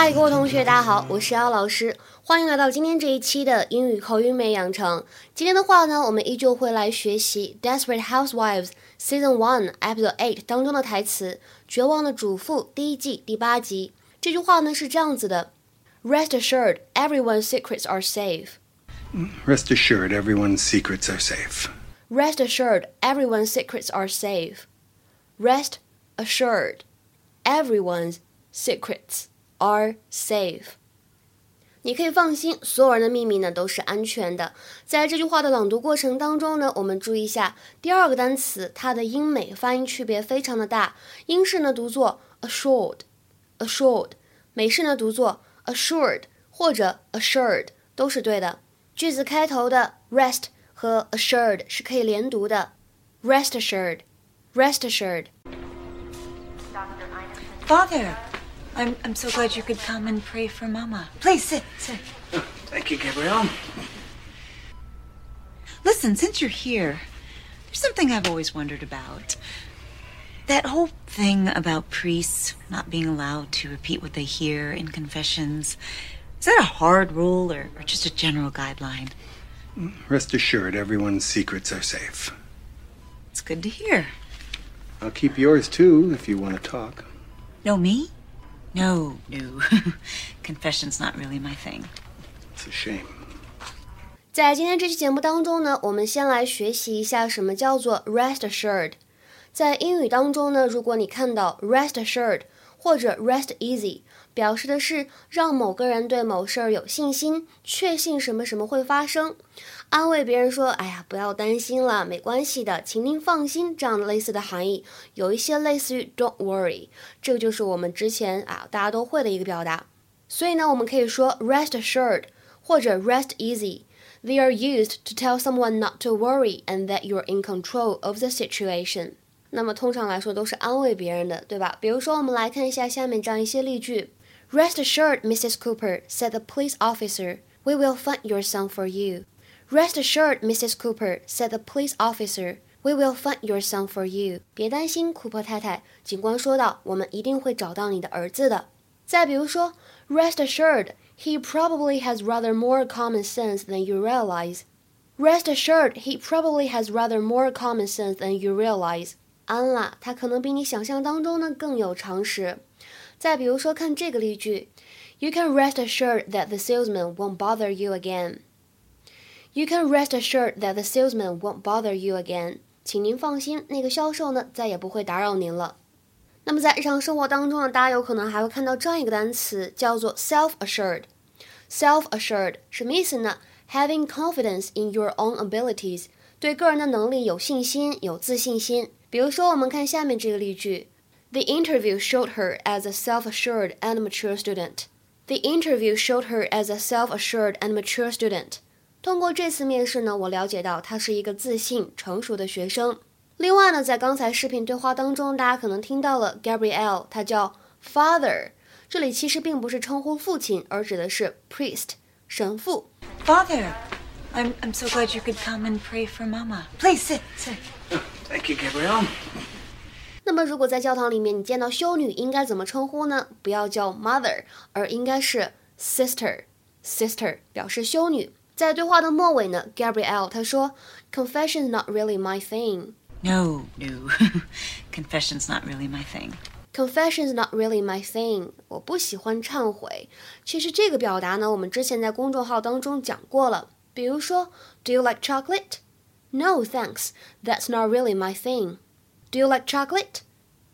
嗨，各位同学，大家好，我是姚老师，欢迎来到今天这一期的英语口语美养成。今天的话呢，我们依旧会来学习《Desperate Housewives》Season One Episode Eight 当中的台词，《绝望的主妇》第一季第八集。这句话呢是这样子的：Rest assured, everyone's secrets are safe. Rest assured, everyone's secrets are safe. Rest assured, everyone's secrets are safe. Rest assured, everyone's secrets Are safe. 你可以放心，所有人的秘密呢都是安全的。在这句话的朗读过程当中呢，我们注意一下第二个单词，它的英美发音区别非常的大。英式呢读作 assured，assured；美式呢读作 assured 或者 assured 都是对的。句子开头的 rest 和 assured 是可以连读的，rest assured，rest assured。Father, I'm, I'm so glad you could come and pray for Mama. Please sit, sit. Thank you, Gabrielle. Listen, since you're here, there's something I've always wondered about. That whole thing about priests not being allowed to repeat what they hear in confessions. Is that a hard rule or, or just a general guideline? Rest assured, everyone's secrets are safe. It's good to hear. I'll keep yours too if you want to talk. No, me? No, no. Confession's not really my thing. It's a shame. 在今天这期节目当中呢，我们先来学习一下什么叫做 rest assured。在英语当中呢，如果你看到 rest assured 或者 rest easy，表示的是让某个人对某事儿有信心，确信什么什么会发生，安慰别人说：“哎呀，不要担心了，没关系的，请您放心。”这样类似的含义，有一些类似于 “don't worry”，这个就是我们之前啊大家都会的一个表达。所以呢，我们可以说 “rest assured” 或者 “rest easy”。They are used to tell someone not to worry and that you're in control of the situation. 那么通常来说都是安慰别人的，对吧？比如说，我们来看一下下面这样一些例句：Rest assured, Mrs. Cooper," said the police officer, "we will find your son for you." Rest assured, Mrs. Cooper," said the police officer, "we will find your son for you." 别担心，库珀太太，警官说道，我们一定会找到你的儿子的。再比如说，Rest assured. He probably has rather more common sense than you realize. Rest assured, he probably has rather more common sense than you realize. 安啦，他可能比你想象当中呢更有常识。再比如说，看这个例句：You can rest assured that the salesman won't bother you again. You can rest assured that the salesman won't bother you again. 请您放心，那个销售呢再也不会打扰您了。那么在日常生活当中呢，大家有可能还会看到这样一个单词，叫做 self-assured。self-assured 什么意思呢？Having confidence in your own abilities，对个人的能力有信心、有自信心。比如说，我们看下面这个例句：The interview showed her as a self-assured and mature student. The interview showed her as a self-assured and mature student. 通过这次面试呢，我了解到她是一个自信、成熟的学生。另外呢，在刚才视频对话当中，大家可能听到了 Gabrielle，她叫 Father，这里其实并不是称呼父亲，而指的是 priest 神父。 Father, I'm, I'm so glad you could come and pray for Mama. Please sit, sit. Thank you, Gabrielle. 那么，如果在教堂里面你见到修女，应该怎么称呼呢？不要叫 mother，而应该是 sister。sister 表示修女。在对话的末尾呢，Gabrielle 她说，Confession's not really my thing。no, no. confession's not really my thing. thing。Confession's not really my thing。我不喜欢忏悔。其实这个表达呢，我们之前在公众号当中讲过了。比如说，Do you like chocolate？No, thanks. That's not really my thing. Do you like chocolate?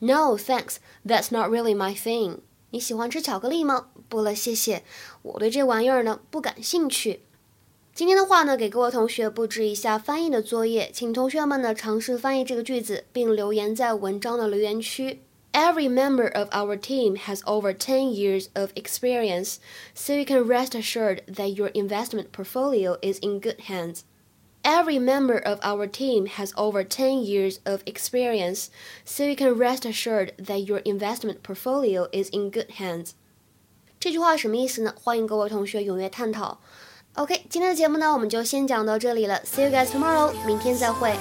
No, thanks. That's not really my thing. 你喜欢吃巧克力吗？不了，谢谢。我对这玩意儿呢不感兴趣。今天的话呢，给各位同学布置一下翻译的作业，请同学们呢尝试翻译这个句子，并留言在文章的留言区。Every member of our team has over 10 years of experience, so you can rest assured that your investment portfolio is in good hands. Every member of our team has over 10 years of experience, so you can rest assured that your investment portfolio is in good hands. 这句话什么意思呢？欢迎各位同学踊跃探讨。OK，今天的节目呢，我们就先讲到这里了。See you guys tomorrow，明天再会。